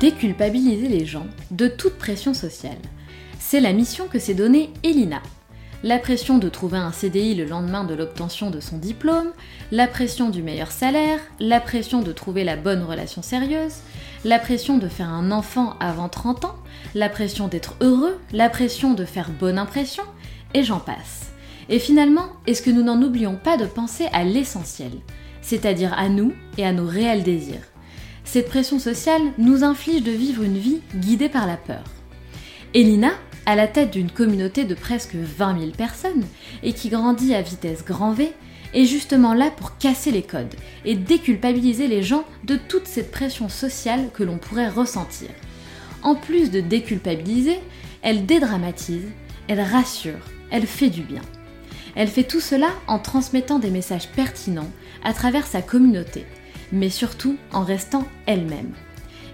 déculpabiliser les gens de toute pression sociale. C'est la mission que s'est donnée Elina. La pression de trouver un CDI le lendemain de l'obtention de son diplôme, la pression du meilleur salaire, la pression de trouver la bonne relation sérieuse, la pression de faire un enfant avant 30 ans, la pression d'être heureux, la pression de faire bonne impression, et j'en passe. Et finalement, est-ce que nous n'en oublions pas de penser à l'essentiel, c'est-à-dire à nous et à nos réels désirs? Cette pression sociale nous inflige de vivre une vie guidée par la peur. Elina, à la tête d'une communauté de presque 20 000 personnes et qui grandit à vitesse grand V, est justement là pour casser les codes et déculpabiliser les gens de toute cette pression sociale que l'on pourrait ressentir. En plus de déculpabiliser, elle dédramatise, elle rassure, elle fait du bien. Elle fait tout cela en transmettant des messages pertinents à travers sa communauté mais surtout en restant elle-même.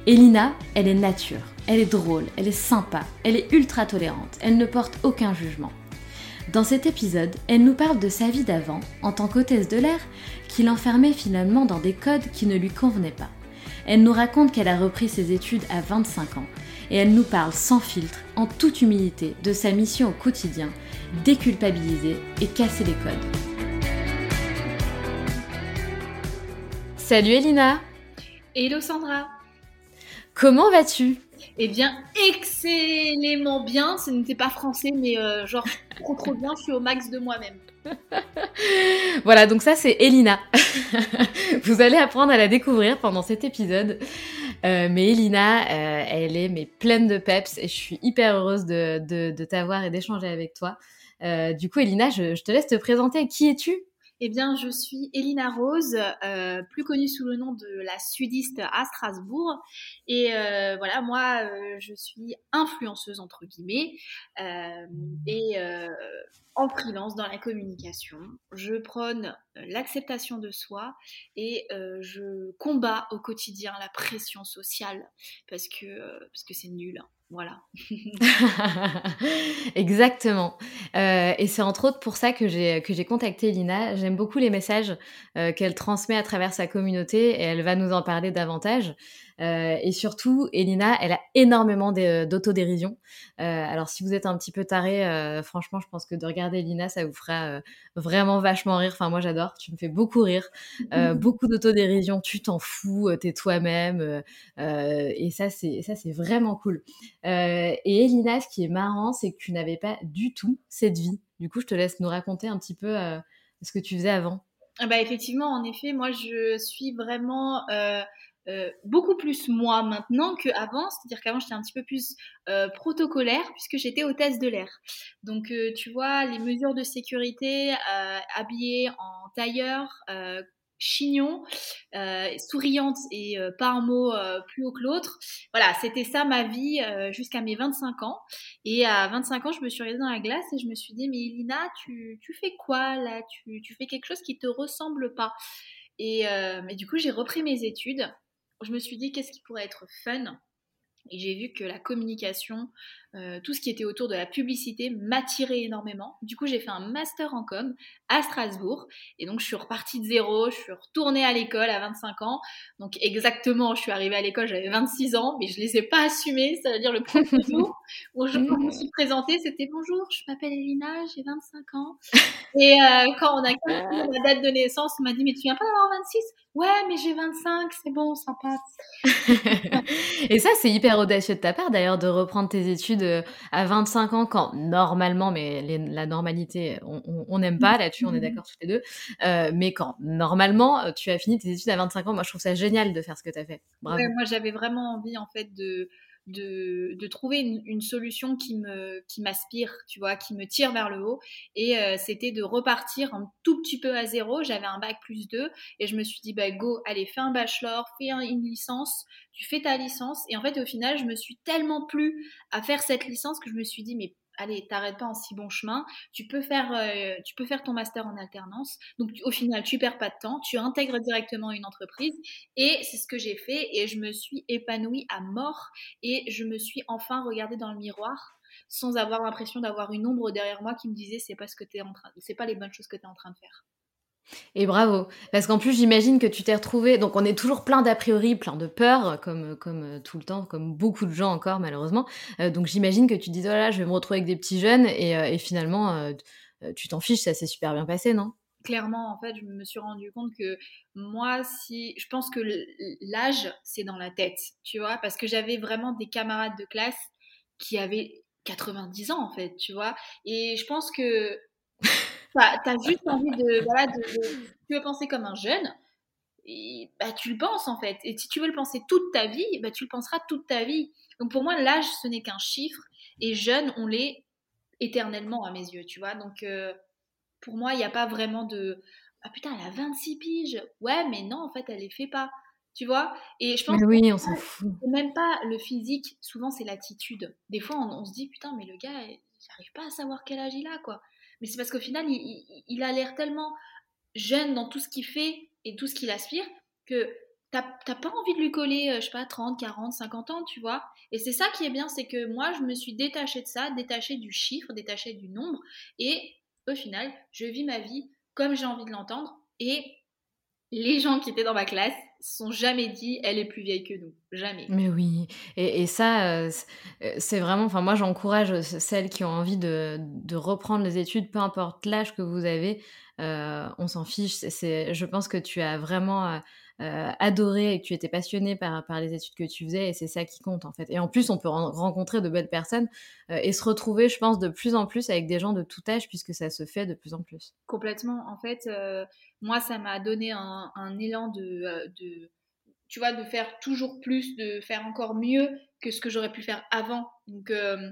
Elina, elle est nature, elle est drôle, elle est sympa, elle est ultra tolérante, elle ne porte aucun jugement. Dans cet épisode, elle nous parle de sa vie d'avant, en tant qu'hôtesse de l'air, qui l'enfermait finalement dans des codes qui ne lui convenaient pas. Elle nous raconte qu'elle a repris ses études à 25 ans, et elle nous parle sans filtre, en toute humilité, de sa mission au quotidien, déculpabiliser et casser les codes. Salut Elina Hello Sandra Comment vas-tu? Eh bien, excellemment bien. Ce n'était pas français, mais euh, genre trop trop bien. Je suis au max de moi-même. voilà, donc ça c'est Elina. Vous allez apprendre à la découvrir pendant cet épisode. Euh, mais Elina, euh, elle est mais pleine de peps et je suis hyper heureuse de, t'avoir et d'échanger avec toi. du coup, Elina, je, je te laisse te présenter. Qui es-tu? Eh bien, je suis Elina Rose, euh, plus connue sous le nom de la sudiste à Strasbourg. Et euh, voilà, moi, euh, je suis influenceuse, entre guillemets, et en freelance dans la communication. Je prône l'acceptation de soi et je combats au quotidien la pression sociale parce que parce c'est nul. Voilà. Exactement. Euh, et c'est entre autres pour ça que j'ai que j'ai contacté Lina. J'aime beaucoup les messages euh, qu'elle transmet à travers sa communauté et elle va nous en parler davantage. Euh, et surtout, Elina, elle a énormément d'autodérision. Euh, alors, si vous êtes un petit peu taré, euh, franchement, je pense que de regarder Elina, ça vous fera vraiment vachement rire. Enfin, moi, j'adore. Tu me fais beaucoup rire. beaucoup d'autodérision. Tu t'en fous. T'es toi-même. et ça, c'est ça, c'est vraiment cool. et Elina, ce qui est marrant, c'est que tu n'avais pas du tout cette vie. Du coup, je te laisse nous raconter un petit peu ce que tu faisais avant. Ah bah effectivement, en effet, moi je suis vraiment euh, beaucoup plus moi maintenant qu'avant, c'est-à-dire qu'avant j'étais un petit peu plus euh, protocolaire puisque j'étais hôtesse de l'air. Donc euh, tu vois, les mesures de sécurité, habillée en tailleur, chignon, souriante et pas un mot plus haut que l'autre. Voilà, c'était ça ma vie jusqu'à mes 25 ans. Et à 25 ans, je me suis regardée dans la glace et je me suis dit, mais Elina, tu, fais quoi là? Tu, tu, fais quelque chose qui te ressemble pas. Et, et du coup, j'ai repris mes études. Je me suis dit, qu'est-ce qui pourrait être fun? Et j'ai vu que la communication, euh, tout ce qui était autour de la publicité m'attirait énormément. Du coup, j'ai fait un master en com à Strasbourg. Et donc, je suis repartie de zéro. Je suis retournée à l'école à 25 ans. Donc, exactement, je suis arrivée à l'école, j'avais 26 ans, mais je ne les ai pas assumés. Ça veut dire le premier jour où je me suis présentée, c'était bonjour, je m'appelle Elina, j'ai 25 ans. Et euh, quand on a calculé la date de naissance, on m'a dit, mais tu viens pas d'avoir 26 Ouais, mais j'ai 25, c'est bon, ça passe. et ça, c'est hyper audacieux de ta part d'ailleurs de reprendre tes études euh, à 25 ans quand normalement, mais la normalité, on n'aime pas là-dessus, on est d'accord tous les deux, euh, mais quand normalement euh, tu as fini tes études à 25 ans, moi je trouve ça génial de faire ce que tu as fait. moi j'avais vraiment envie en fait de de, trouver une, solution qui me qui m'aspire, tu vois, qui me tire vers le haut. Et euh, c'était de repartir un tout petit peu à zéro. J'avais un bac plus 2 et je me suis dit, bah go, allez, fais un bachelor, fais une licence, tu fais ta licence. Et en fait, au final, je me suis tellement plu à faire cette licence que je me suis dit, mais allez, t'arrêtes pas en si bon chemin, tu peux faire, euh, tu peux faire ton master en alternance. Donc au final, tu perds pas de temps, tu intègres directement une entreprise. Et c'est ce que j'ai fait. Et je me suis épanouie à mort. Et je me suis enfin regardée dans le miroir sans avoir l'impression d'avoir une ombre derrière moi qui me disait c'est pas ce que tu en train, c'est pas les bonnes choses que tu es en train de faire. Et bravo, parce qu'en plus j'imagine que tu t'es retrouvé, donc on est toujours plein d'a priori, plein de peurs, comme, comme euh, tout le temps, comme beaucoup de gens encore malheureusement. Euh, donc j'imagine que tu te dis, voilà, je vais me retrouver avec des petits jeunes, et, euh, finalement tu t'en fiches, ça s'est super bien passé, non? Clairement, en fait, je me suis rendu compte que moi, si, je pense que l'âge, c'est dans la tête, tu vois, parce que j'avais vraiment des camarades de classe qui avaient 90 ans, en fait, tu vois, et je pense que tu as, juste envie de, voilà, de, Tu veux penser comme un jeune, et, bah, tu le penses en fait. Et si tu veux le penser toute ta vie, bah, tu le penseras toute ta vie. Donc pour moi, l'âge, ce n'est qu'un chiffre. Et jeune, on l'est éternellement à mes yeux, tu vois. Donc euh, pour moi, il n'y a pas vraiment de. Ah putain, elle a 26 piges. Ouais, mais non, en fait, elle les fait pas. Tu vois Et je pense mais oui, on s'en fout. Même pas le physique, souvent c'est l'attitude. Des fois, on, on, se dit, putain, mais le gars, il n'arrive pas à savoir quel âge il a, quoi. Mais c'est parce qu'au final, il, a l'air tellement jeune dans tout ce qu'il fait et tout ce qu'il aspire que t'as pas envie de lui coller, euh, je sais pas, 30, 40, 50 ans, tu vois. Et c'est ça qui est bien, c'est que moi, je me suis détachée de ça, détachée du chiffre, détachée du nombre. Et au final, je vis ma vie comme j'ai envie de l'entendre. Et les gens qui étaient dans ma classe sont jamais dit elle est plus vieille que nous. Jamais. Mais oui. Et, ça, euh, euh, c'est vraiment. Enfin, moi, j'encourage celles qui ont envie de, reprendre les études, peu importe l'âge que vous avez. Euh, on s'en fiche. C'est, je pense que tu as vraiment. Adoré et que tu étais passionné par, par les études que tu faisais et c'est ça qui compte en fait. Et en plus, on peut rencontrer de belles personnes et se retrouver, je pense, de plus en plus avec des gens de tout âge puisque ça se fait de plus en plus. Complètement. En fait, moi, ça m'a donné un, élan euh, de, tu vois, de faire toujours plus, de faire encore mieux que ce que j'aurais pu faire avant. Donc, euh,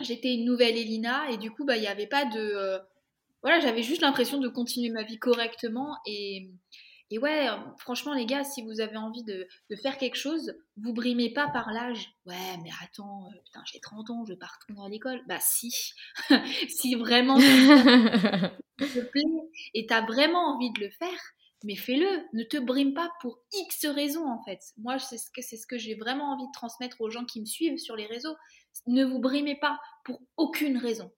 j'étais une nouvelle Elina et du coup, bah, il n'y avait pas de... Euh, voilà, j'avais juste l'impression de continuer ma vie correctement et, et ouais, franchement, les gars, si vous avez envie de, faire quelque chose, vous brimez pas par l'âge. Ouais, mais attends, putain, j'ai 30 ans, je vais pas retourner à l'école. Bah si, si vraiment te plaît et t'as vraiment envie de le faire, mais fais-le. Ne te brime pas pour X raisons en fait. Moi, c'est ce que c'est ce que j'ai vraiment envie de transmettre aux gens qui me suivent sur les réseaux. Ne vous brimez pas pour aucune raison.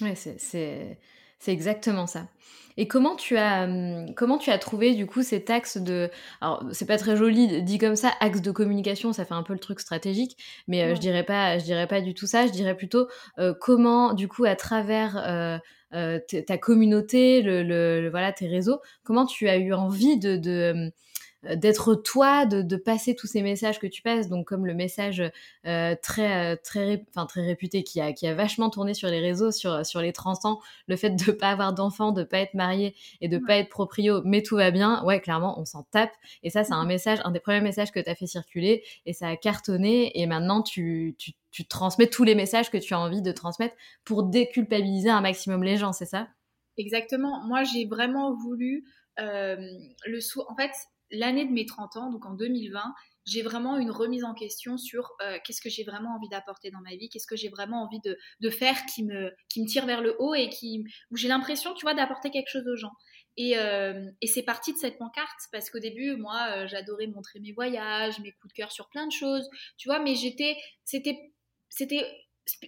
Ouais, c'est c'est exactement ça. Et comment tu as hum, comment tu as trouvé du coup cet axe de alors c'est pas très joli dit comme ça axe de communication ça fait un peu le truc stratégique mais euh, je dirais pas je dirais pas du tout ça je dirais plutôt euh, comment du coup à travers euh, ta communauté le, voilà tes réseaux comment tu as eu envie de, de hum, d'être toi, de, passer tous ces messages que tu passes, donc comme le message euh, très, euh, très, enfin, très réputé qui a, qui a vachement tourné sur les réseaux, sur, sur les 30 ans, le fait de pas avoir d'enfants, de pas être marié et de pas être proprio, mais tout va bien, ouais, clairement, on s'en tape. Et ça, c'est un mmh. message, un des premiers messages que tu as fait circuler et ça a cartonné. Et maintenant, tu, tu, tu transmets tous les messages que tu as envie de transmettre pour déculpabiliser un maximum les gens, c'est ça? Exactement. Moi, j'ai vraiment voulu le sou. En fait, l'année de mes 30 ans, donc en 2020, j'ai vraiment une remise en question sur euh, qu'est-ce que j'ai vraiment envie d'apporter dans ma vie, qu'est-ce que j'ai vraiment envie de, faire qui me, qui me tire vers le haut et qui, où j'ai l'impression, tu vois, d'apporter quelque chose aux gens. Et, euh, c'est parti de cette pancarte parce qu'au début, moi, euh, j'adorais montrer mes voyages, mes coups de cœur sur plein de choses, tu vois, mais j'étais, c'était, c'était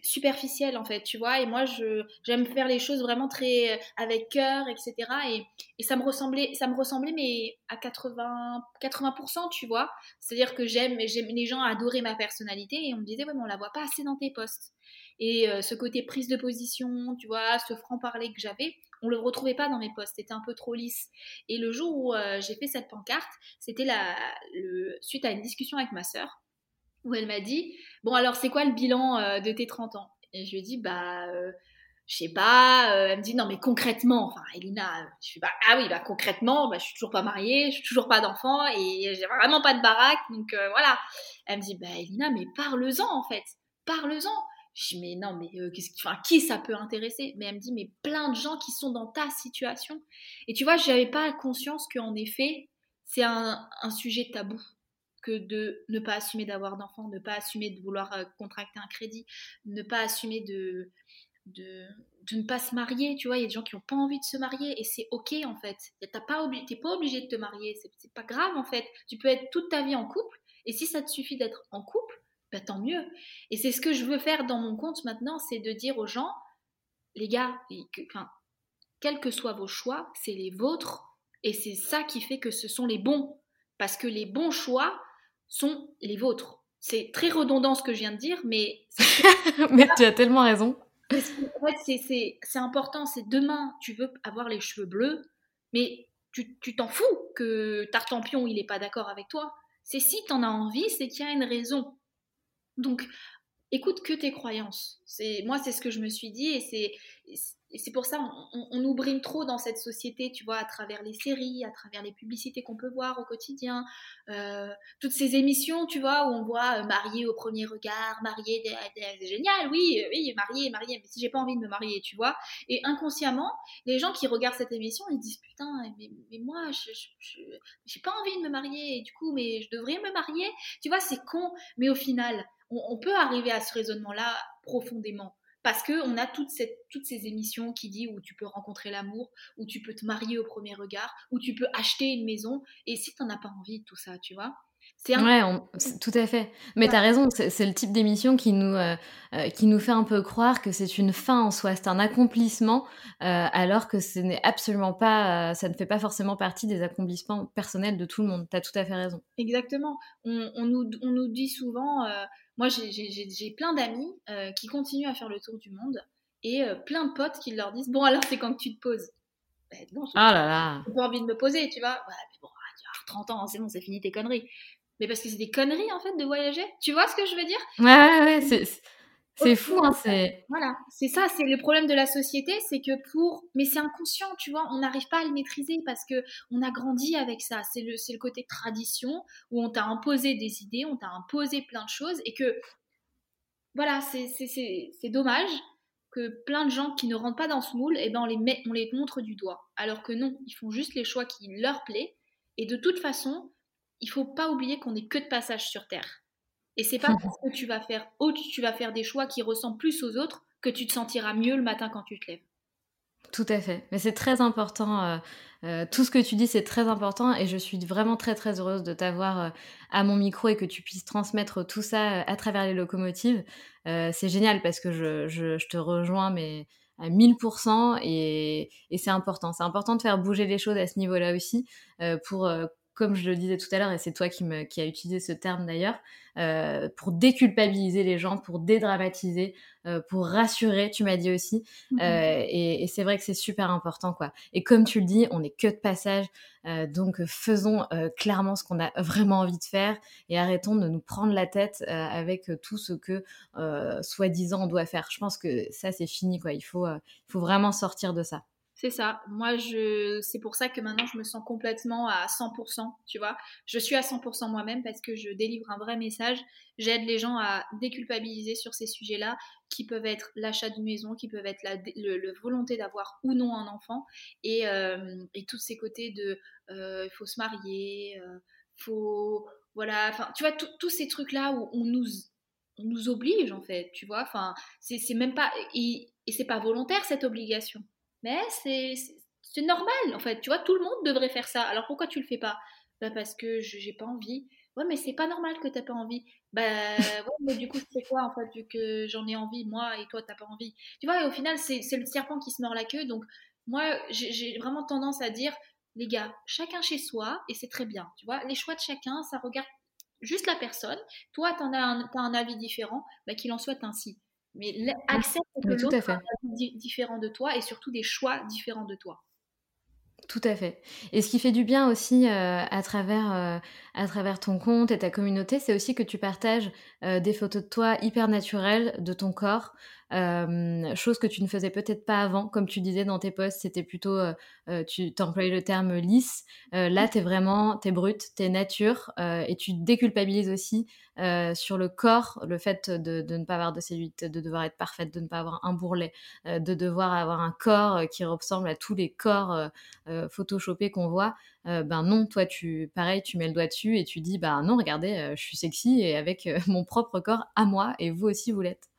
superficielle en fait, tu vois. Et moi, je j'aime faire les choses vraiment très euh, avec cœur, etc. Et, ça me ressemblait, ça me ressemblait mais à 80 80%, tu vois. C'est-à-dire que j'aime, j'aime les gens adoraient ma personnalité et on me disait ouais mais on la voit pas assez dans tes posts. Et euh, ce côté prise de position, tu vois, ce franc parler que j'avais, on le retrouvait pas dans mes posts, c'était un peu trop lisse. Et le jour où euh, j'ai fait cette pancarte, c'était la suite à une discussion avec ma sœur où elle m'a dit Bon, alors c'est quoi le bilan euh, de tes 30 ans? Et je lui ai dit Bah, euh, je sais pas. Euh, elle me dit Non, mais concrètement, enfin, Elina, je suis bah, Ah oui, bah concrètement, bah, je suis toujours pas mariée, je suis toujours pas d'enfant et j'ai vraiment pas de baraque, donc voilà. Elle me dit Bah, Elina, mais parle-en en fait, parle-en. Je dis, mais non, mais qu'est-ce qui, enfin, qui ça peut intéresser? Mais elle me dit, mais plein de gens qui sont dans ta situation. Et tu vois, j'avais pas conscience qu'en effet, c'est un, sujet tabou que de ne pas assumer d'avoir d'enfants, ne pas assumer de vouloir euh, contracter un crédit, ne pas assumer de, de, ne pas se marier. Tu vois, il y a des gens qui n'ont pas envie de se marier et c'est ok en fait. Tu n'es pas, pas obligé de te marier, c'est pas grave en fait. Tu peux être toute ta vie en couple et si ça te suffit d'être en couple, bah, tant mieux. Et c'est ce que je veux faire dans mon compte maintenant, c'est de dire aux gens, les gars, quels que soient vos choix, c'est les vôtres et c'est ça qui fait que ce sont les bons. Parce que les bons choix, sont les vôtres. C'est très redondant ce que je viens de dire, mais... mais tu as tellement raison. En fait, c'est important, c'est demain, tu veux avoir les cheveux bleus, mais tu t'en fous que Tartampion, il n'est pas d'accord avec toi. C'est si tu en as envie, c'est qu'il y a une raison. Donc, écoute que tes croyances. C'est Moi, c'est ce que je me suis dit, et c'est et c'est pour ça on, on, nous brime trop dans cette société, tu vois, à travers les séries, à travers les publicités qu'on peut voir au quotidien, euh, toutes ces émissions, tu vois, où on voit euh, marié au premier regard, marié, c'est génial, oui, euh, oui, marié, marié, mais si j'ai pas envie de me marier, tu vois. Et inconsciemment, les gens qui regardent cette émission, ils disent putain, mais, mais moi, je j'ai pas envie de me marier, et du coup, mais je devrais me marier, tu vois, c'est con, mais au final, on, on peut arriver à ce raisonnement-là profondément parce qu'on a toutes ces émissions qui disent où tu peux rencontrer l'amour, où tu peux te marier au premier regard, où tu peux acheter une maison. Et si tu n'en as pas envie de tout ça, tu vois c'est Ouais, tout à fait. Mais tu as raison, c'est le type d'émission qui, nous euh, euh, qui nous fait un peu croire que c'est une fin en soi, c'est un accomplissement, euh, alors que ce n'est absolument pas, ça ne fait pas forcément partie des accomplissements personnels de tout le monde. Tu as tout à fait raison. Exactement. On, on, nous, on nous, dit souvent, moi, j'ai plein d'amis qui continuent à faire le tour du monde et plein de potes qui leur disent Bon, alors c'est quand que tu te poses? Ben, Ah là là J'ai pas envie de me poser, tu vois. Ouais, mais bon, 30 ans, c'est bon, c'est fini tes conneries. Mais parce que c'est des conneries en fait de voyager. Tu vois ce que je veux dire? Ouais, ouais, ouais. C'est c'est fou, hein, c'est. Voilà, c'est ça, c'est le problème de la société, c'est que pour. Mais c'est inconscient, tu vois, on n'arrive pas à le maîtriser parce que on a grandi avec ça. C'est le, le côté tradition où on t'a imposé des idées, on t'a imposé plein de choses et que. Voilà, c'est dommage que plein de gens qui ne rentrent pas dans ce moule, eh ben on, les met, on les montre du doigt. Alors que non, ils font juste les choix qui leur plaît. Et de toute façon, il faut pas oublier qu'on n'est que de passage sur Terre. Et c'est pas parce que tu vas faire autre, tu vas faire des choix qui ressemblent plus aux autres que tu te sentiras mieux le matin quand tu te lèves. Tout à fait. Mais c'est très important. Euh, euh, tout ce que tu dis, c'est très important. Et je suis vraiment très, très heureuse de t'avoir euh, à mon micro et que tu puisses transmettre tout ça à travers les locomotives. c'est génial parce que je, je, te rejoins, mais à 1000%. Et, et c'est important. C'est important de faire bouger les choses à ce niveau-là aussi pour comme je le disais tout à l'heure, et c'est toi qui, me, qui a utilisé ce terme d'ailleurs, euh, pour déculpabiliser les gens, pour dédramatiser, euh, pour rassurer, tu m'as dit aussi. Mhm. Euh, et, c'est vrai que c'est super important, quoi. Et comme tu le dis, on n'est que de passage, donc faisons clairement ce qu'on a vraiment envie de faire et arrêtons de nous prendre la tête avec tout ce que, soi-disant, on doit faire. Je pense que ça, c'est fini, quoi. Il faut, il faut vraiment sortir de ça. C'est ça. Moi, je, c'est pour ça que maintenant je me sens complètement à 100%, tu vois. Je suis à 100% moi-même parce que je délivre un vrai message. J'aide les gens à déculpabiliser sur ces sujets-là, qui peuvent être l'achat d'une maison, qui peuvent être la le, volonté d'avoir ou non un enfant, et, euh, et tous ces côtés de euh, il faut se marier, euh, faut voilà, enfin, tu vois, tous ces trucs-là où on nous on nous oblige en fait, tu vois. Enfin, c'est même pas et, et c'est pas volontaire cette obligation. Mais c'est normal, en fait. Tu vois, tout le monde devrait faire ça. Alors pourquoi tu le fais pas? Bah Parce que j'ai pas envie. Ouais, mais c'est pas normal que t'as pas envie. Bah ouais, mais du coup, c'est quoi en fait, vu que j'en ai envie, moi, et toi, t'as pas envie? Tu vois, et au final, c'est le serpent qui se mord la queue. Donc, moi, j'ai vraiment tendance à dire, les gars, chacun chez soi, et c'est très bien. Tu vois, les choix de chacun, ça regarde juste la personne. Toi, tu as un, as un avis différent, bah, qu'il en soit ainsi. Mais accepte que l'autre a différent de toi et surtout des choix différents de toi. Tout à fait. Et ce qui fait du bien aussi euh, à, travers, euh, à travers ton compte et ta communauté, c'est aussi que tu partages euh, des photos de toi hyper naturelles, de ton corps, euh, chose que tu ne faisais peut-être pas avant. Comme tu disais dans tes posts, c'était plutôt, euh, euh, tu employais le terme lisse. là, tu es vraiment, tu es brute, tu es nature et tu déculpabilises aussi sur le corps, le fait de, ne pas avoir de cellulite, de devoir être parfaite, de ne pas avoir un bourrelet, de devoir avoir un corps qui ressemble à tous les corps photoshopés qu'on voit. ben non, toi, tu, pareil, tu mets le doigt dessus et tu dis, bah non, regardez, je suis sexy et avec mon propre corps à moi et vous aussi, vous l'êtes.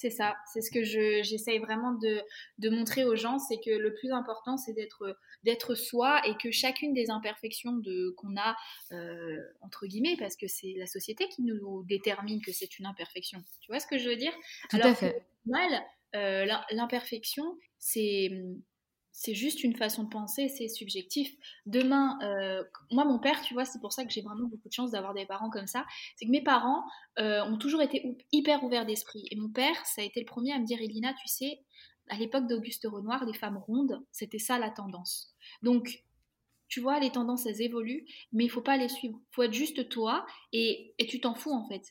C'est ça, c'est ce que j'essaye vraiment de, de, montrer aux gens, c'est que le plus important, c'est d'être d'être soi et que chacune des imperfections de qu'on a euh, entre guillemets, parce que c'est la société qui nous détermine que c'est une imperfection. Tu vois ce que je veux dire? Tout à fait. mal, euh, l'imperfection, c'est c'est juste une façon de penser, c'est subjectif. Demain, euh, moi, mon père, tu vois, c'est pour ça que j'ai vraiment beaucoup de chance d'avoir des parents comme ça. C'est que mes parents euh, ont toujours été hyper ouverts d'esprit. Et mon père, ça a été le premier à me dire, Elina, tu sais, à l'époque d'Auguste Renoir, les femmes rondes, c'était ça la tendance. Donc, tu vois, les tendances, elles évoluent, mais il faut pas les suivre. Il faut être juste toi et, et tu t'en fous, en fait.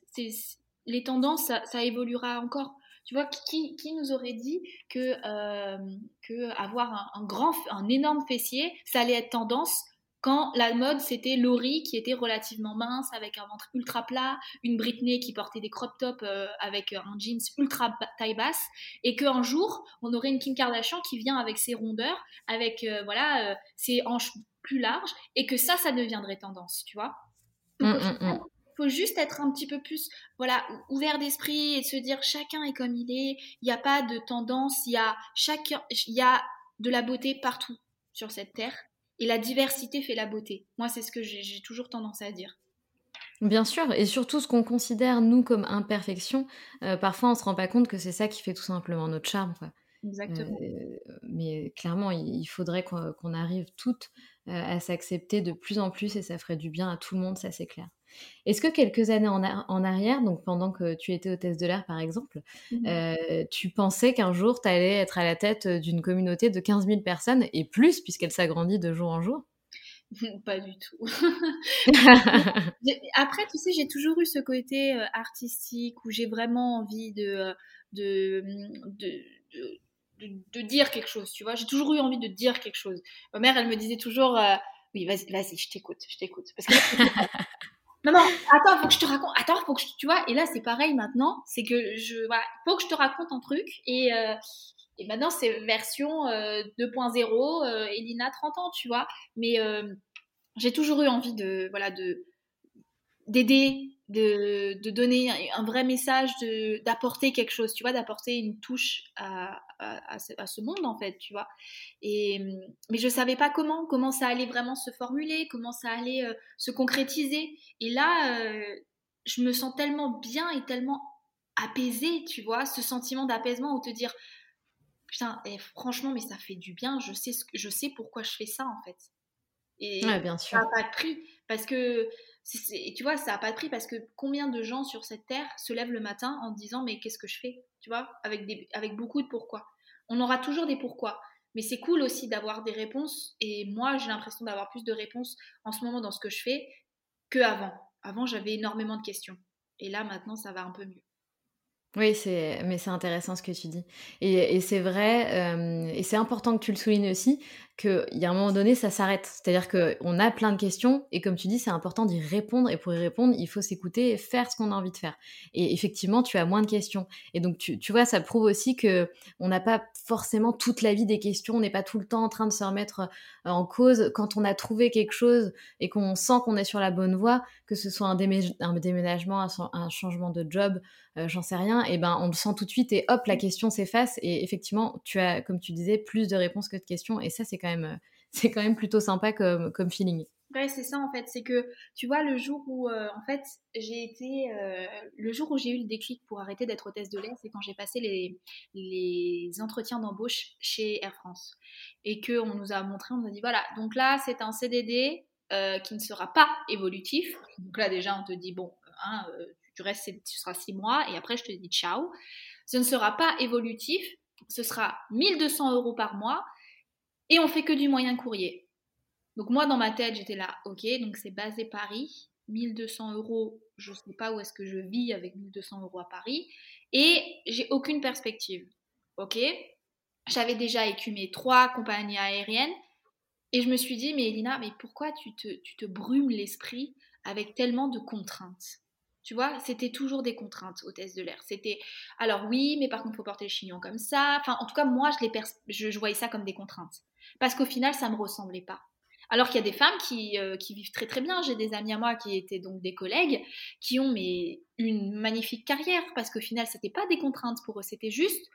Les tendances, ça, ça évoluera encore. Tu vois, qui, qui nous aurait dit que, euh, que avoir un, grand, un énorme fessier, ça allait être tendance quand la mode c'était Laurie qui était relativement mince avec un ventre ultra plat, une Britney qui portait des crop tops euh, avec un jeans ultra taille basse, et qu'un jour on aurait une Kim Kardashian qui vient avec ses rondeurs, avec euh, voilà ses hanches plus larges, et que ça, ça deviendrait tendance, tu vois. Mmh, mmh, mmh faut juste être un petit peu plus voilà ouvert d'esprit et se dire chacun est comme il est. Il n'y a pas de tendance. Il y a chacun, il y a de la beauté partout sur cette terre et la diversité fait la beauté. Moi, c'est ce que j'ai toujours tendance à dire. Bien sûr, et surtout ce qu'on considère nous comme imperfection, euh, parfois on se rend pas compte que c'est ça qui fait tout simplement notre charme. Exactement. Euh, mais clairement, il faudrait qu'on arrive toutes euh, à s'accepter de plus en plus et ça ferait du bien à tout le monde, ça c'est clair. Est-ce que quelques années en, arrière, donc pendant que tu étais hôtesse de l'air par exemple, mmh euh, tu pensais qu'un jour tu allais être à la tête d'une communauté de 15 000 personnes et plus puisqu'elle s'agrandit de jour en jour? Pas du tout. Après, tu sais, j'ai toujours eu ce côté euh, artistique où j'ai vraiment envie de, de, de, de, dire quelque chose, tu vois? J'ai toujours eu envie de dire quelque chose. Ma mère, elle me disait toujours, euh, oui, vas-y, vas-y, je t'écoute, je t'écoute. Parce que Non, non, attends, faut que je te raconte. Attends, faut que je, tu vois. Et là, c'est pareil maintenant. C'est que je, voilà, faut que je te raconte un truc. Et, euh, et maintenant, c'est version 2.0, euh, euh, Elina 30 ans, tu vois. Mais euh, j'ai toujours eu envie de, voilà, de d'aider, de, de, donner un vrai message, d'apporter quelque chose, tu vois, d'apporter une touche à, à, à, ce, monde, en fait, tu vois. Et, mais je ne savais pas comment, comment ça allait vraiment se formuler, comment ça allait euh, se concrétiser. Et là, euh, je me sens tellement bien et tellement apaisée, tu vois, ce sentiment d'apaisement où te dire, putain, eh, franchement, mais ça fait du bien, je sais, ce que, je sais pourquoi je fais ça, en fait. Et bien sûr. ça n'a pas de prix, parce que tu vois, ça n'a pas de prix parce que combien de gens sur cette terre se lèvent le matin en disant mais qu'est-ce que je fais Tu vois, avec, beaucoup de pourquoi. On aura toujours des pourquoi. Mais c'est cool aussi d'avoir des réponses. Et moi, j'ai l'impression d'avoir plus de réponses en ce moment dans ce que je fais que avant. Avant, j'avais énormément de questions. Et là, maintenant, ça va un peu mieux. Oui, c'est, mais c'est intéressant ce que tu dis. Et, et c'est vrai, euh, et c'est important que tu le soulignes aussi, qu'il y a un moment donné, ça s'arrête. C'est-à-dire qu'on a plein de questions, et comme tu dis, c'est important d'y répondre, et pour y répondre, il faut s'écouter et faire ce qu'on a envie de faire. Et effectivement, tu as moins de questions. Et donc, tu, tu vois, ça prouve aussi que on n'a pas forcément toute la vie des questions, on n'est pas tout le temps en train de se remettre euh, en cause. Quand on a trouvé quelque chose et qu'on sent qu'on est sur la bonne voie, que ce soit un, déménagement, un changement de job, euh, j'en sais rien, et ben on le sent tout de suite et hop, la question s'efface et effectivement, tu as, comme tu disais, plus de réponses que de questions et ça, c'est quand euh, c'est quand même plutôt sympa comme, feeling. Ouais, c'est ça en fait, c'est que tu vois le jour où euh, en fait j'ai été le jour où j'ai eu le déclic pour arrêter d'être hôtesse de l'air, c'est quand j'ai passé les, les entretiens d'embauche chez Air France et que on nous a montré, on nous a dit voilà, donc là c'est un CDD qui ne sera pas évolutif. Donc là déjà on te dit bon, hein, tu restes, tu seras six mois et après je te dis ciao. Ce ne sera pas évolutif, ce sera 1200 euros par mois et on fait que du moyen courrier. Donc moi dans ma tête j'étais là, ok, donc c'est basé Paris, 1200 euros, je ne sais pas où est-ce que je vis avec 1200 euros à Paris et j'ai aucune perspective, ok. J'avais déjà écumé trois compagnies aériennes et je me suis dit mais Elina, mais pourquoi tu te, tu te brumes l'esprit avec tellement de contraintes? Tu vois, c'était toujours des contraintes hôtesse de l'air. C'était alors oui, mais par contre, faut porter le chignon comme ça. Enfin, en tout cas, moi, je, les je, voyais ça comme des contraintes. Parce qu'au final, ça ne me ressemblait pas. Alors qu'il y a des femmes qui, euh, qui vivent très très bien. J'ai des amis à moi qui étaient donc des collègues qui ont mais, une magnifique carrière parce qu'au final, c'était pas des contraintes pour eux, c'était juste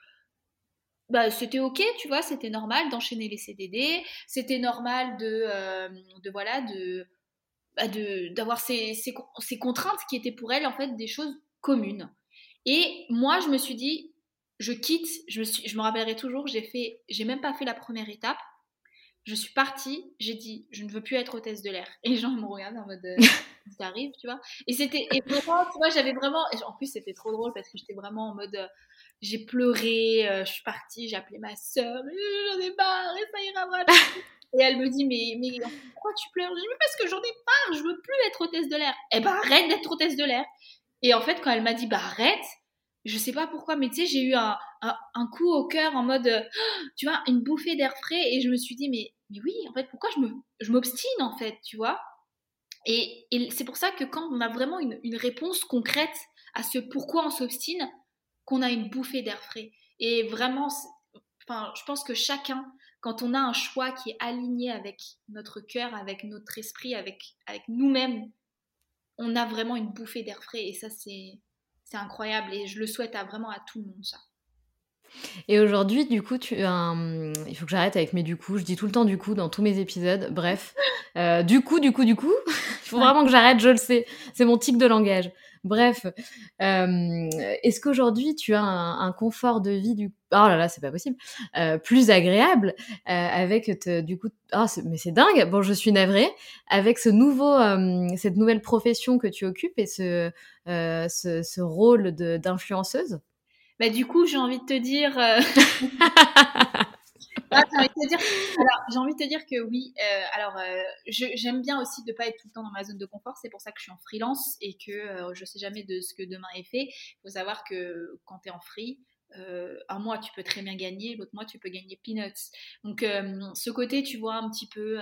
bah, c'était ok, tu vois, c'était normal d'enchaîner les CDD, c'était normal de, euh, de voilà, de bah, d'avoir ces, ces, ces, contraintes qui étaient pour elle en fait des choses communes. Et moi, je me suis dit, je quitte, je me, suis, je me rappellerai toujours, j'ai fait, j'ai même pas fait la première étape. Je suis partie, j'ai dit, je ne veux plus être hôtesse de l'air. Et les gens me regardent en mode, euh, ça arrive, tu vois? Et c'était, et vraiment, tu vois, j'avais vraiment, en plus c'était trop drôle parce que j'étais vraiment en mode, euh, j'ai pleuré, euh, je suis partie, j'ai appelé ma soeur, j'en ai marre, et ça ira vraiment. Et elle me dit, mais, mais pourquoi tu pleures? Je dis, mais parce que j'en ai marre, je veux plus être hôtesse de l'air. Eh ben, arrête d'être hôtesse de l'air. Et en fait, quand elle m'a dit, bah, arrête, je sais pas pourquoi, mais tu sais, j'ai eu un, coup au cœur en mode, tu vois, une bouffée d'air frais. Et je me suis dit, mais, oui, en fait, pourquoi je, m'obstine, en fait, tu vois? Et, c'est pour ça que quand on a vraiment une, réponse concrète à ce pourquoi on s'obstine, qu'on a une bouffée d'air frais. Et vraiment, je pense que chacun quand on a un choix qui est aligné avec notre cœur, avec notre esprit, avec, avec nous-mêmes, on a vraiment une bouffée d'air frais. Et ça, c'est, c'est incroyable. Et je le souhaite à, vraiment à tout le monde, ça. Et aujourd'hui, du coup, tu, euh, il faut que j'arrête avec mes du coup. Je dis tout le temps du coup dans tous mes épisodes. Bref, euh, du coup, du coup, du coup. il faut vraiment que j'arrête, je le sais. C'est mon tic de langage. Bref, euh, est-ce qu'aujourd'hui tu as un, confort de vie du oh là là c'est pas possible euh, plus agréable euh, avec du coup oh, mais c'est dingue bon je suis navrée avec ce nouveau cette nouvelle profession que tu occupes et ce ce, ce, rôle d'influenceuse? Bah du coup j'ai envie de te dire Ah, j'ai envie, de te dire que oui. Euh, alors, euh, j'aime bien aussi de ne pas être tout le temps dans ma zone de confort. C'est pour ça que je suis en freelance et que euh, je ne sais jamais de ce que demain est fait. Il faut savoir que quand tu es en free, un mois tu peux très bien gagner, l'autre mois tu peux gagner peanuts. Donc, ce côté, tu vois, un petit peu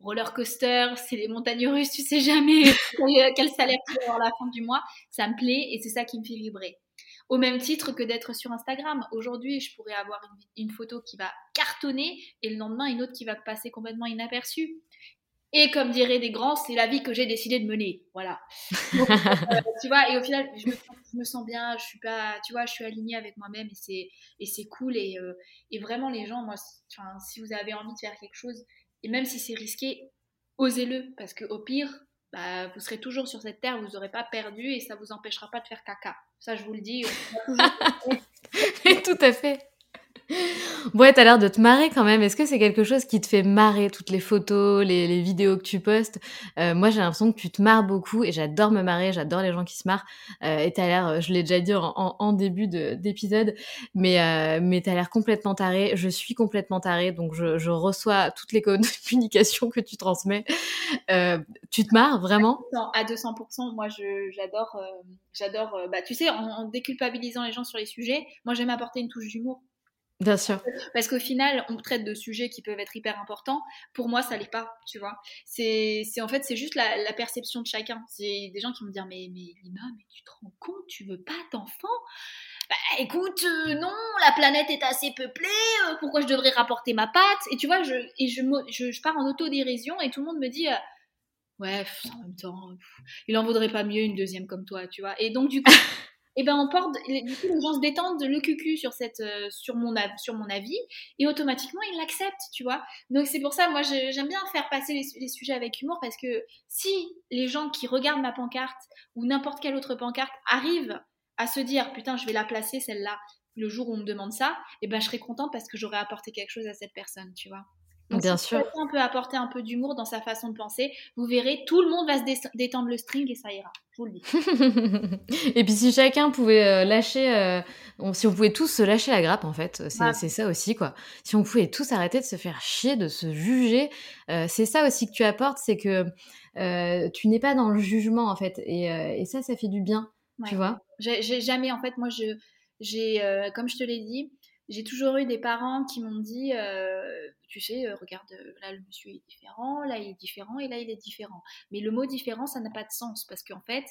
roller coaster, c'est les montagnes russes, tu sais jamais quel salaire tu vas avoir à la fin du mois. Ça me plaît et c'est ça qui me fait vibrer. Au même titre que d'être sur Instagram. Aujourd'hui, je pourrais avoir une, photo qui va cartonner et le lendemain, une autre qui va passer complètement inaperçue. Et comme diraient des grands, c'est la vie que j'ai décidé de mener. Voilà. Euh, tu vois, et au final, je me, sens bien, je suis pas, tu vois, je suis alignée avec moi-même et c'est, et c'est cool. Et, euh, et, vraiment, les gens, moi, si vous avez envie de faire quelque chose, et même si c'est risqué, osez-le, parce que au pire, bah, vous serez toujours sur cette terre, vous n'aurez pas perdu et ça vous empêchera pas de faire caca. Ça, je vous le dis. Tout à fait. Ouais, t'as l'air de te marrer quand même. Est-ce que c'est quelque chose qui te fait marrer, toutes les photos, les, vidéos que tu postes? Euh, Moi, j'ai l'impression que tu te marres beaucoup et j'adore me marrer, j'adore les gens qui se marrent. Euh, et t'as l'air, euh, je l'ai déjà dit en, début d'épisode, mais, euh, mais t'as l'air complètement taré. Je suis complètement tarée, donc je, reçois toutes les communications que tu transmets. tu te marres vraiment? À 200%, moi, j'adore, j'adore. bah, tu sais, en, en déculpabilisant les gens sur les sujets, moi, j'aime apporter une touche d'humour. Bien sûr. Parce qu'au final, on traite de sujets qui peuvent être hyper importants. Pour moi, ça l'est pas, tu vois. C'est, en fait, c'est juste la, perception de chacun. C'est des gens qui vont me dire, mais, mais Lina, mais tu te rends compte, tu veux pas d'enfant bah, écoute, euh, non, la planète est assez peuplée, euh, pourquoi je devrais rapporter ma patte? Et tu vois, je, et je, je, pars en autodérision et tout le monde me dit, euh, ouais, en même temps, il en vaudrait pas mieux une deuxième comme toi, tu vois. Et donc, du coup, et ben on porte, du coup les gens se détendent le cucu sur cette, euh, sur mon sur mon avis et automatiquement ils l'acceptent, tu vois. Donc c'est pour ça moi j'aime bien faire passer les, sujets avec humour parce que si les gens qui regardent ma pancarte ou n'importe quelle autre pancarte arrivent à se dire putain je vais la placer celle-là le jour où on me demande ça, et ben je serai contente parce que j'aurais apporté quelque chose à cette personne, tu vois. Donc, Bien si sûr. Quelqu'un peut apporter un peu d'humour dans sa façon de penser. Vous verrez, tout le monde va se détendre le string et ça ira. Je vous le dis. et puis si chacun pouvait euh, lâcher, euh, si on pouvait tous se lâcher la grappe en fait, c'est ça aussi quoi. Si on pouvait tous arrêter de se faire chier, de se juger, euh, c'est ça aussi que tu apportes, c'est que tu n'es pas dans le jugement en fait. Et, et ça, ça fait du bien, tu vois. J'ai jamais en fait, moi je, j'ai, comme je te l'ai dit, j'ai toujours eu des parents qui m'ont dit, euh, tu sais, euh, regarde, euh, là le monsieur est différent, là il est différent et là il est différent. Mais le mot différent, ça n'a pas de sens parce qu'en fait,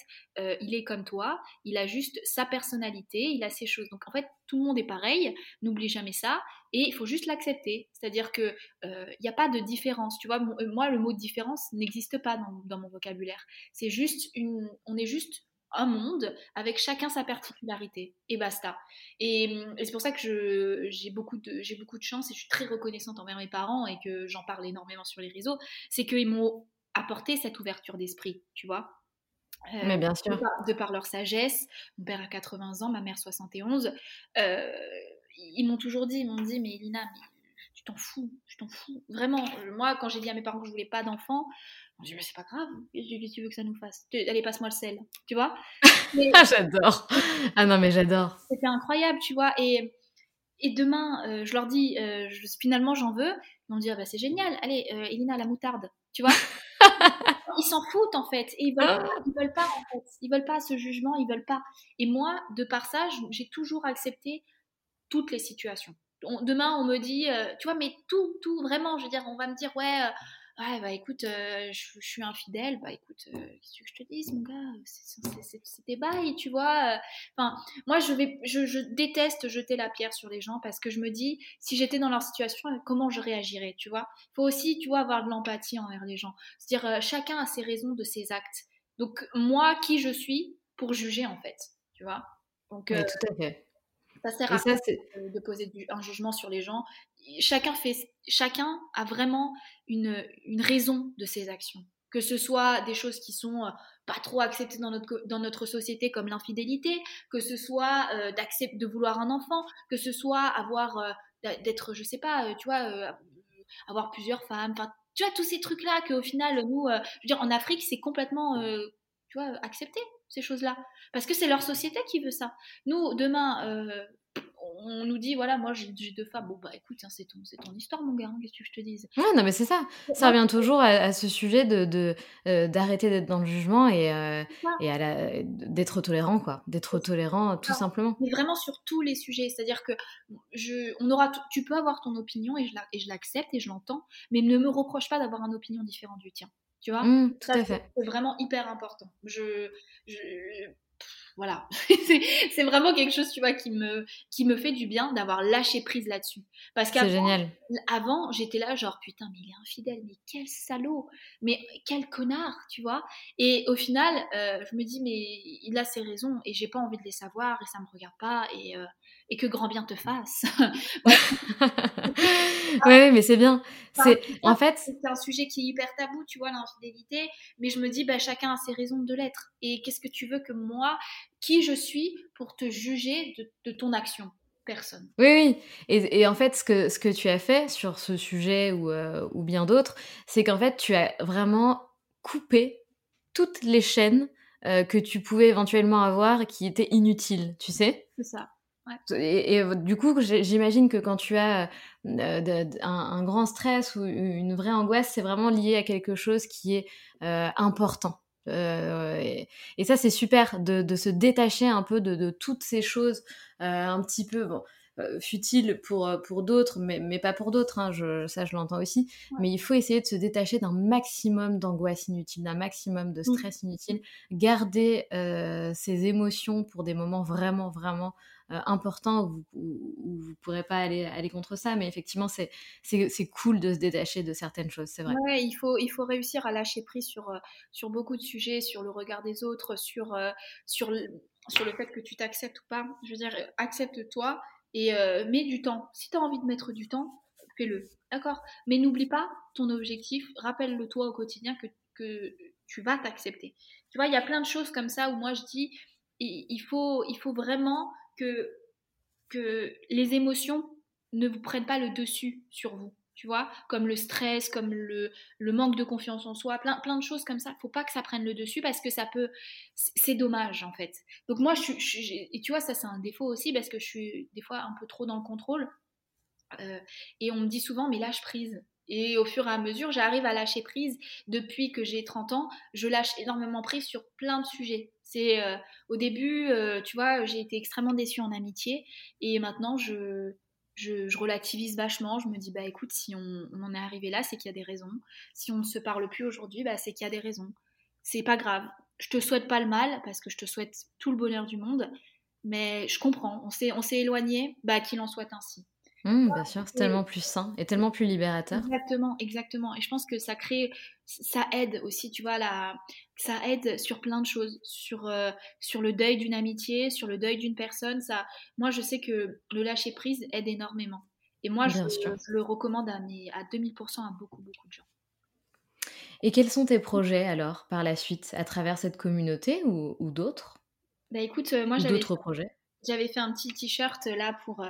il est comme toi, il a juste sa personnalité, il a ses choses. Donc en fait, tout le monde est pareil, n'oublie jamais ça et il faut juste l'accepter. C'est-à-dire que il n'y a pas de différence. Tu vois, moi le mot différence n'existe pas dans, dans, mon vocabulaire. C'est juste une, on est juste un monde avec chacun sa particularité et basta. Et, c'est pour ça que j'ai beaucoup, de, beaucoup de chance et je suis très reconnaissante envers mes parents et que j'en parle énormément sur les réseaux, c'est qu'ils m'ont apporté cette ouverture d'esprit, tu vois. Euh, Mais bien sûr. De par, leur sagesse, mon père a 80 ans, ma mère 71, euh, ils m'ont toujours dit, ils m'ont dit, mais Elina, tu t'en fous, tu t'en fous. Vraiment, moi, quand j'ai dit à mes parents que je voulais pas d'enfants, je dit, mais c'est pas grave, qu'est-ce que tu veux que ça nous fasse? Allez, passe-moi le sel, tu vois? Ah, J'adore. Ah non, mais j'adore. C'était incroyable, tu vois. Et, et demain, euh, je leur dis, euh, finalement, j'en veux. Ils vont me dire, bah, c'est génial, allez, euh, Elina, la moutarde, tu vois? Ils s'en foutent, en fait. Et ils veulent, pas, ils veulent pas, en fait. Ils veulent pas ce jugement, ils veulent pas. Et moi, de par ça, j'ai toujours accepté toutes les situations. Demain, on me dit, tu vois, mais tout, tout, vraiment, je veux dire, on va me dire, ouais Ouais, bah écoute, euh, je, suis infidèle, bah écoute, euh, qu'est-ce que je te dis, mon gars C'est tes bails, tu vois. Euh. Enfin, moi, je, vais, je, déteste jeter la pierre sur les gens parce que je me dis, si j'étais dans leur situation, comment je réagirais, tu vois Il faut aussi, tu vois, avoir de l'empathie envers les gens. C'est-à-dire, chacun a ses raisons de ses actes. Donc, moi, qui je suis pour juger, en fait, tu vois Donc, tout à fait. Ça sert à ça, de poser un jugement sur les gens. Chacun, fait, chacun a vraiment une, une raison de ses actions. Que ce soit des choses qui sont euh, pas trop acceptées dans notre, dans notre société comme l'infidélité, que ce soit euh, d'accepter de vouloir un enfant, que ce soit avoir euh, d'être, je sais pas, tu vois, avoir plusieurs femmes. Enfin, tu vois, tous ces trucs-là qu'au final, nous, je veux dire, en Afrique, c'est complètement, tu vois, accepté ces choses-là. Parce que c'est leur société qui veut ça. Nous, demain, euh, on nous dit, voilà, moi j'ai deux femmes. Bon, bah écoute, hein, c'est ton, ton, histoire, mon gars, hein, qu'est-ce que je te dise? Ouais, non, mais c'est ça. Ça revient toujours à, ce sujet de, euh, d'arrêter d'être dans le jugement et, euh, et d'être tolérant, quoi. D'être tolérant, tout simplement. Mais vraiment sur tous les sujets. C'est-à-dire que je, on aura tu peux avoir ton opinion et je l'accepte et je l'entends, mais ne me reproche pas d'avoir une opinion différente du tien. Tu vois? Mmh, Tout à fait. C'est vraiment hyper important. Je, je voilà, c'est vraiment quelque chose, tu vois, qui me, qui me fait du bien d'avoir lâché prise là-dessus. Parce qu'avant, avant, j'étais là, genre, putain, mais il est infidèle, mais quel salaud, mais quel connard, tu vois. Et au final, euh, je me dis, mais il a ses raisons et j'ai pas envie de les savoir et ça me regarde pas et, euh, et que grand bien te fasse. oui, mais c'est bien. C'est en fait, c'est un sujet qui est hyper tabou, tu vois, l'infidélité. Mais je me dis, bah, chacun a ses raisons de l'être. Et qu'est-ce que tu veux que moi, qui je suis pour te juger de, ton action personne. Oui, oui. Et, en fait, ce que, ce que tu as fait sur ce sujet ou, euh, ou bien d'autres, c'est qu'en fait, tu as vraiment coupé toutes les chaînes euh, que tu pouvais éventuellement avoir qui étaient inutiles, tu sais? C'est ça. Et, du coup, j'imagine que quand tu as euh, un, grand stress ou une vraie angoisse, c'est vraiment lié à quelque chose qui est important. Et, ça, c'est super de, se détacher un peu de, toutes ces choses un petit peu, bon, euh, futile pour, euh, pour d'autres, mais, mais pas pour d'autres, hein, je, ça je l'entends aussi. Mais il faut essayer de se détacher d'un maximum d'angoisse inutile, d'un maximum de stress inutile, garder euh, ses émotions pour des moments vraiment, vraiment importants où, vous ne pourrez pas aller, aller contre ça. Mais effectivement, c'est, c'est, cool de se détacher de certaines choses, c'est vrai. Ouais, il faut, il faut réussir à lâcher prise sur, sur beaucoup de sujets, sur le regard des autres, sur, sur, sur le fait que tu t'acceptes ou pas. Je veux dire, accepte-toi et euh, mets du temps. Si tu as envie de mettre du temps, fais-le. D'accord? Mais n'oublie pas ton objectif. Rappelle-le toi au quotidien que, que tu vas t'accepter. Tu vois, il y a plein de choses comme ça où moi je dis il faut, il faut vraiment que, que les émotions ne vous prennent pas le dessus sur vous tu vois, comme le stress, comme le, manque de confiance en soi, plein, de choses comme ça. Faut pas que ça prenne le dessus parce que ça peut, c'est dommage en fait. Donc moi, tu vois, ça c'est un défaut aussi parce que je suis des fois un peu trop dans le contrôle. Euh, et on me dit souvent, mais lâche prise. Et au fur et à mesure, j'arrive à lâcher prise. Depuis que j'ai 30 ans, je lâche énormément prise sur plein de sujets. C'est euh, au début, euh, tu vois, j'ai été extrêmement déçue en amitié et maintenant je je, relativise vachement. Je me dis, bah écoute, si on, en est arrivé là, c'est qu'il y a des raisons. Si on ne se parle plus aujourd'hui, bah, c'est qu'il y a des raisons. C'est pas grave. Je te souhaite pas le mal parce que je te souhaite tout le bonheur du monde, mais je comprends. On s'est, on éloigné, bah qu'il en soit ainsi. Mmh, bien sûr, c'est tellement plus sain et tellement plus libérateur. Exactement, exactement. Et je pense que ça crée, ça aide aussi, tu vois, la, ça aide sur plein de choses, sur, euh, sur le deuil d'une amitié, sur le deuil d'une personne. Ça, moi, je sais que le lâcher prise aide énormément. Et moi, je, le recommande à, à 2000% à beaucoup, beaucoup de gens. Et quels sont tes projets alors par la suite, à travers cette communauté ou, ou d'autres? Bah écoute, euh, moi j'avais d'autres projets? J'avais fait un petit t-shirt là pour euh,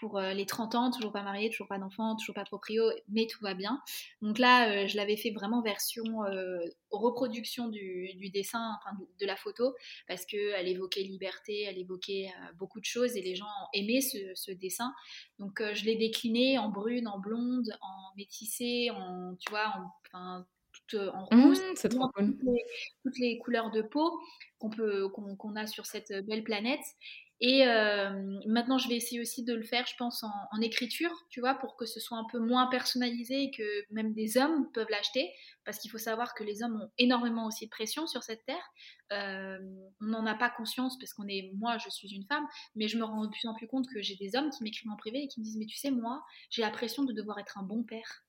pour euh, les 30 ans, toujours pas mariée, toujours pas d'enfant, toujours pas proprio, mais tout va bien. Donc là, euh, je l'avais fait vraiment version euh, reproduction du, dessin, enfin de, la photo, parce qu'elle évoquait liberté, elle évoquait beaucoup de choses et les gens aimaient ce, dessin. Donc je l'ai décliné en brune, en blonde, en métissé, en, tu vois, en, enfin, en mmh, rouge, c'est trop cool. toutes, les, couleurs de peau qu'on peut qu'on a sur cette belle planète. Et euh, maintenant, je vais essayer aussi de le faire, je pense, en, écriture, tu vois, pour que ce soit un peu moins personnalisé et que même des hommes peuvent l'acheter. Parce qu'il faut savoir que les hommes ont énormément aussi de pression sur cette terre. Euh, on n'en a pas conscience parce qu'on est, moi, je suis une femme, mais je me rends de plus en plus compte que j'ai des hommes qui m'écrivent en privé et qui me disent, mais tu sais, moi, j'ai la pression de devoir être un bon père.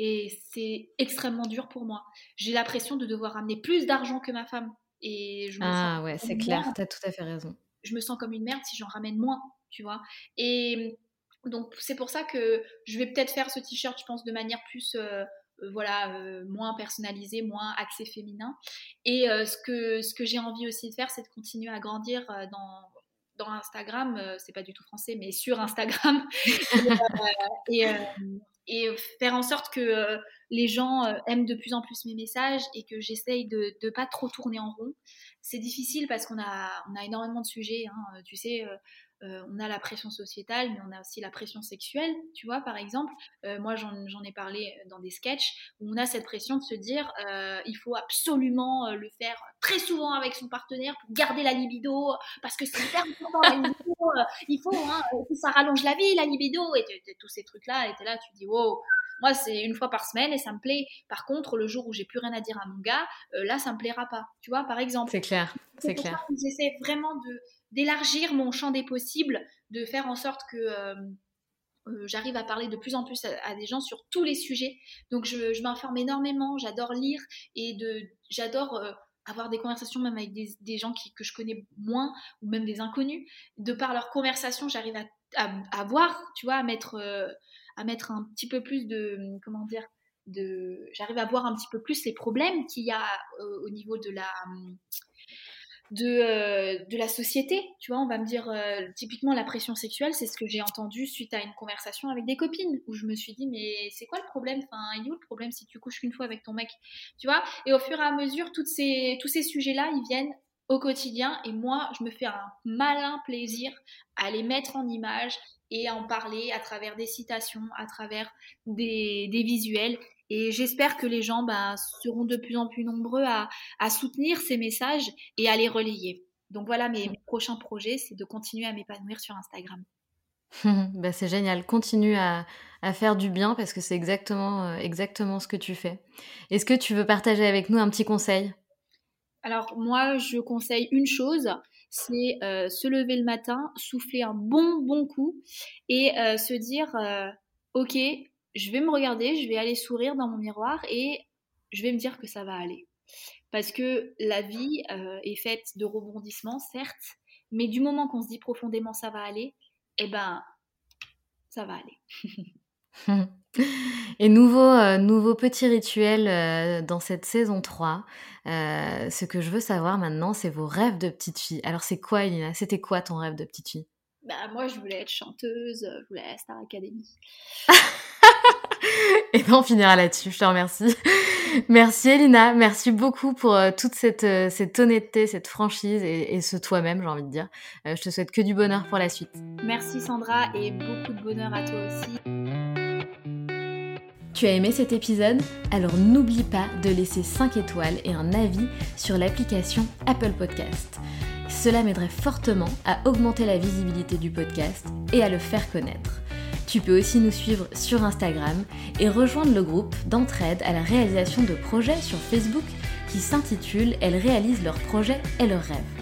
Et c'est extrêmement dur pour moi. J'ai la pression de devoir amener plus d'argent que ma femme. Et je ah ouais, c'est clair, tu as tout à fait raison je me sens comme une merde si j'en ramène moins, tu vois. Et donc c'est pour ça que je vais peut-être faire ce t-shirt, je pense, de manière plus, euh, euh, voilà, euh, moins personnalisée, moins axée féminin. Et ce que, ce que j'ai envie aussi de faire, c'est de continuer à grandir dans dans Instagram, c'est pas du tout français, mais sur Instagram, et, et, faire en sorte que les gens aiment de plus en plus mes messages et que j'essaye de ne pas trop tourner en rond c'est difficile parce qu'on a, on a énormément de sujets. Hein. Tu sais, euh, euh, on a la pression sociétale, mais on a aussi la pression sexuelle, tu vois, par exemple. Euh, moi, j'en ai parlé dans des sketchs où on a cette pression de se dire il faut absolument le faire très souvent avec son partenaire pour garder la libido, parce que c'est hyper important, il faut, hein, ça rallonge la vie, la libido, et tous ces trucs-là. Et tu là, tu dis wow moi, c'est une fois par semaine et ça me plaît. Par contre, le jour où j'ai plus rien à dire à mon gars, euh, là, ça me plaira pas. Tu vois, par exemple. C'est clair. C'est clair. J'essaie vraiment de d'élargir mon champ des possibles, de faire en sorte que euh, euh, j'arrive à parler de plus en plus à, des gens sur tous les sujets. Donc, je, m'informe énormément. J'adore lire et de j'adore avoir des conversations même avec des, gens qui, que je connais moins ou même des inconnus. De par leur conversation, j'arrive à, à, voir, tu vois, à mettre à mettre un petit peu plus de, comment dire, de, j'arrive à voir un petit peu plus les problèmes qu'il y a euh, au niveau de la, de, euh, de la société. Tu vois, on va me dire, euh, typiquement, la pression sexuelle, c'est ce que j'ai entendu suite à une conversation avec des copines, où je me suis dit, mais c'est quoi le problème? Enfin, il est où le problème si tu couches qu'une fois avec ton mec? Tu vois? Et au fur et à mesure, toutes ces, tous ces sujets-là, ils viennent au quotidien, et moi, je me fais un malin plaisir à les mettre en image et à en parler à travers des citations, à travers des, des visuels. Et j'espère que les gens bah, seront de plus en plus nombreux à, soutenir ces messages et à les relayer. Donc voilà, mes, prochains projets, c'est de continuer à m'épanouir sur Instagram. bah c'est génial, continue à, faire du bien parce que c'est exactement, euh, exactement ce que tu fais. Est-ce que tu veux partager avec nous un petit conseil? Alors moi, je conseille une chose, c'est euh, se lever le matin, souffler un bon bon coup et euh, se dire, ok, je vais me regarder, je vais aller sourire dans mon miroir et je vais me dire que ça va aller. Parce que la vie euh, est faite de rebondissements, certes, mais du moment qu'on se dit profondément ça va aller, eh ben, ça va aller. Et nouveau, euh, nouveau petit rituel euh, dans cette saison 3. ce que je veux savoir maintenant, c'est vos rêves de petite fille. Alors c'est quoi, Elina? C'était quoi ton rêve de petite fille? Bah, Moi, je voulais être chanteuse, je voulais être Star Academy. Et ben on finira là-dessus, je te remercie. Merci Elina, merci beaucoup pour euh, toute cette, euh, cette, honnêteté, cette franchise et, ce toi-même, j'ai envie de dire. Euh, je te souhaite que du bonheur pour la suite. Merci Sandra et beaucoup de bonheur à toi aussi. Tu as aimé cet épisode? Alors n'oublie pas de laisser 5 étoiles et un avis sur l'application Apple Podcast. Cela m'aiderait fortement à augmenter la visibilité du podcast et à le faire connaître. Tu peux aussi nous suivre sur Instagram et rejoindre le groupe d'entraide à la réalisation de projets sur Facebook qui s'intitule Elles réalisent leurs projets et leurs rêves.